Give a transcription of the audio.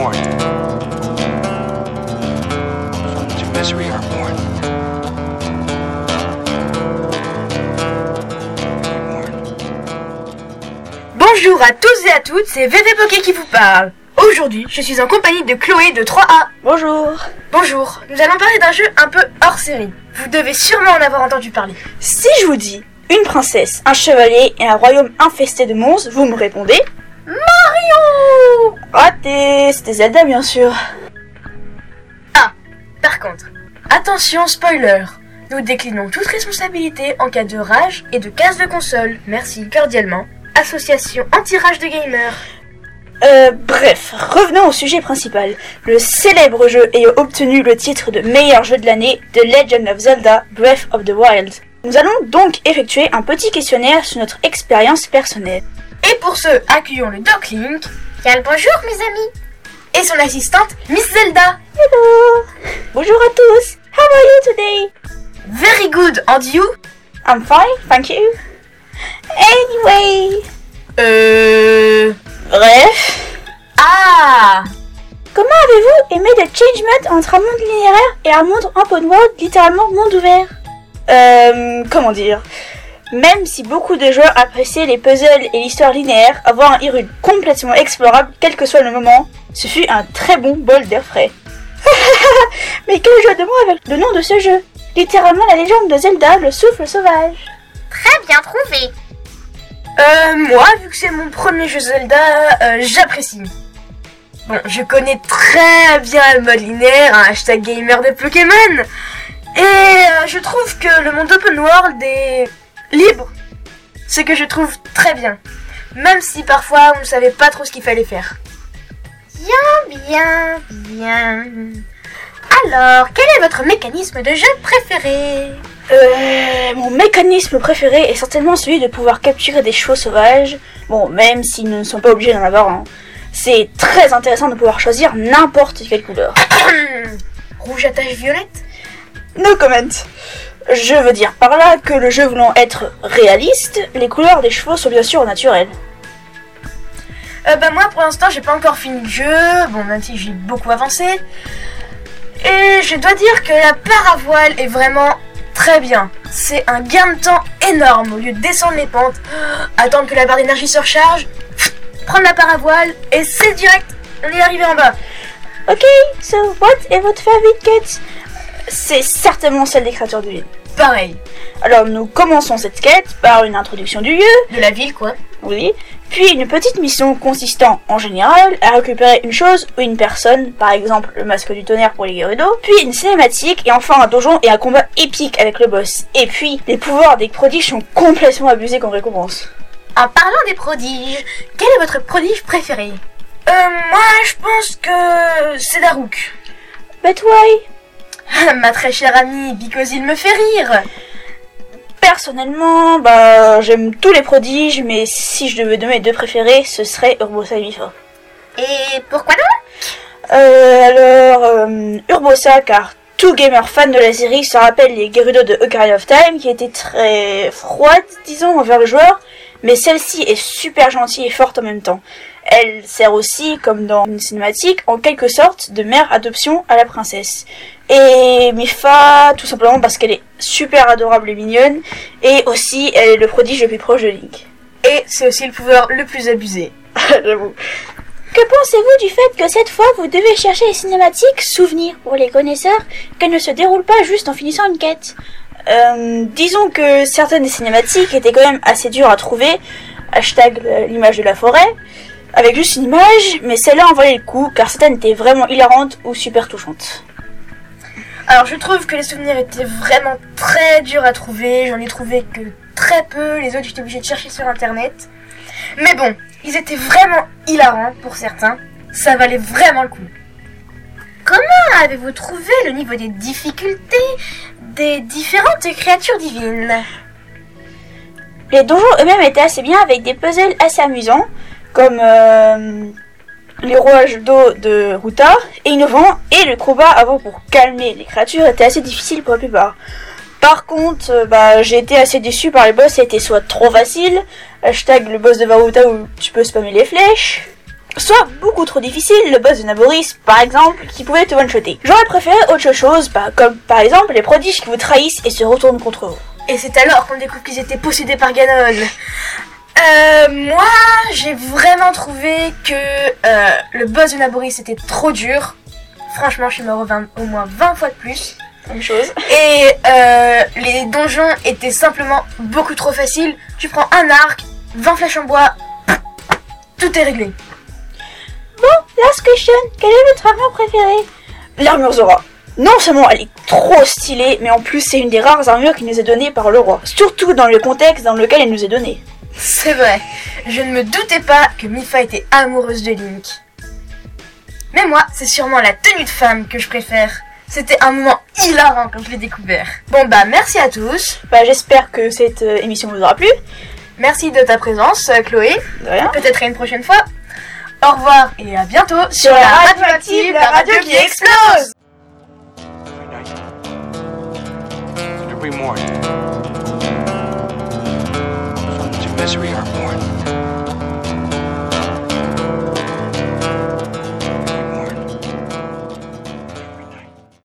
mourn. To misery are born. Bonjour à tous et à toutes, c'est VV Poké qui vous parle. Aujourd'hui, je suis en compagnie de Chloé de 3A. Bonjour. Bonjour, nous allons parler d'un jeu un peu hors série. Vous devez sûrement en avoir entendu parler. Si je vous dis une princesse, un chevalier et un royaume infesté de monstres, vous me répondez Mario Raté C'était Zelda bien sûr. Ah, par contre, attention spoiler. Nous déclinons toute responsabilité en cas de rage et de casse de console. Merci cordialement. Association anti-rage de gamers. Euh, bref, revenons au sujet principal. Le célèbre jeu ayant obtenu le titre de meilleur jeu de l'année, The Legend of Zelda Breath of the Wild. Nous allons donc effectuer un petit questionnaire sur notre expérience personnelle. Et pour ce, accueillons le Doc Link Bien le bonjour mes amis. Et son assistante Miss Zelda. Hello. Bonjour à tous. How are you today? Very good, and you? I'm fine, thank you. Anyway, Euh... bref. Ah. Comment avez-vous aimé le changement entre un monde linéaire et un monde open world, littéralement monde ouvert? Euh, comment dire? Même si beaucoup de joueurs appréciaient les puzzles et l'histoire linéaire, avoir un Hyrule complètement explorable, quel que soit le moment, ce fut un très bon bol d'air frais. Mais quel jeu de mots avec le nom de ce jeu? Littéralement la légende de Zelda, le souffle sauvage. Très bien trouvé Euh, moi, vu que c'est mon premier jeu Zelda, euh, j'apprécie. Bon, je connais très bien le mode linéaire, un hashtag gamer de Pokémon. Et euh, je trouve que le monde open world est libre. Ce que je trouve très bien. Même si parfois on ne savait pas trop ce qu'il fallait faire. Bien, bien, bien. Alors, quel est votre mécanisme de jeu préféré? Euh, mon mécanisme préféré est certainement celui de pouvoir capturer des chevaux sauvages. Bon, même s'ils ne sont pas obligés d'en avoir un. C'est très intéressant de pouvoir choisir n'importe quelle couleur. Rouge à tache violette? No comment. Je veux dire par là que le jeu voulant être réaliste, les couleurs des chevaux sont bien sûr naturelles. Euh, bah moi pour l'instant j'ai pas encore fini le jeu, bon même si j'ai beaucoup avancé. Et je dois dire que la paravoile est vraiment très bien. C'est un gain de temps énorme au lieu de descendre les pentes, attendre que la barre d'énergie se recharge, prendre la paravoile et c'est direct, on est arrivé en bas. Ok, so what est votre favorite quête C'est certainement celle des créatures de ville. Pareil, Alors nous commençons cette quête par une introduction du lieu, de la ville quoi. oui, puis une petite mission consistant en général à récupérer une chose ou une personne, par exemple le masque du tonnerre pour les Gerudo, puis une cinématique et enfin un donjon et un combat épique avec le boss. Et puis les pouvoirs des prodiges sont complètement abusés comme récompense. En parlant des prodiges, quel est votre prodige préféré? Euh, moi je pense que c'est Darouk. But why Ma très chère amie, because il me fait rire. Personnellement, bah j'aime tous les prodiges, mais si je devais donner deux préférés, ce serait Urbosa et Mifa. Et pourquoi donc? Euh, alors, euh, Urbosa, car tout gamer fan de la série se rappelle les Gerudo de Ocarina of Time, qui étaient très froides, disons, envers le joueur, mais celle-ci est super gentille et forte en même temps. Elle sert aussi, comme dans une cinématique, en quelque sorte de mère adoption à la princesse. Et Mifa, tout simplement parce qu'elle est super adorable et mignonne, et aussi elle est le prodige le plus proche de Link. Et c'est aussi le pouvoir le plus abusé. J'avoue. Que pensez-vous du fait que cette fois vous devez chercher les cinématiques souvenirs pour les connaisseurs, qu'elles ne se déroulent pas juste en finissant une quête? Euh, Disons que certaines des cinématiques étaient quand même assez dures à trouver, hashtag euh, l'image de la forêt, avec juste une image, mais celle-là en valait le coup car certaines étaient vraiment hilarantes ou super touchantes. Alors je trouve que les souvenirs étaient vraiment très durs à trouver, j'en ai trouvé que très peu, les autres j'étais obligée de chercher sur internet. Mais bon, ils étaient vraiment hilarants pour certains, ça valait vraiment le coup. Comment avez-vous trouvé le niveau des difficultés des différentes créatures divines? Les donjons eux-mêmes étaient assez bien avec des puzzles assez amusants, comme euh, les rouages d'eau de Ruta, et innovants, et le combat avant pour calmer les créatures était assez difficile pour la plupart. Par contre, euh, bah, j'ai été assez déçu par les boss, c'était soit trop facile, hashtag le boss de Varuta où tu peux spammer les flèches, soit beaucoup trop difficile, le boss de Naboris par exemple, qui pouvait te one-shotter. J'aurais préféré autre chose, bah, comme par exemple les prodiges qui vous trahissent et se retournent contre vous. Et c'est alors qu'on découvre qu'ils étaient possédés par Ganon. Euh, moi, j'ai vraiment trouvé que euh, le boss de Naboris était trop dur. Franchement, je suis mort au, 20 au moins 20 fois de plus. Même chose. Et euh, les donjons étaient simplement beaucoup trop faciles. Tu prends un arc, 20 flèches en bois, tout est réglé. Last question, quelle est votre armure préférée? L'armure Zora. Non seulement elle est trop stylée, mais en plus c'est une des rares armures qui nous est donnée par le roi. Surtout dans le contexte dans lequel elle nous est donnée. C'est vrai, je ne me doutais pas que Mifa était amoureuse de Link. Mais moi, c'est sûrement la tenue de femme que je préfère. C'était un moment hilarant quand je l'ai découvert. Bon bah merci à tous. Bah j'espère que cette euh, émission vous aura plu. Merci de ta présence, euh, Chloé. De rien. Peut-être à une prochaine fois. Au revoir et à bientôt sur, Sur la la radio active, la radio qui explose. We are born.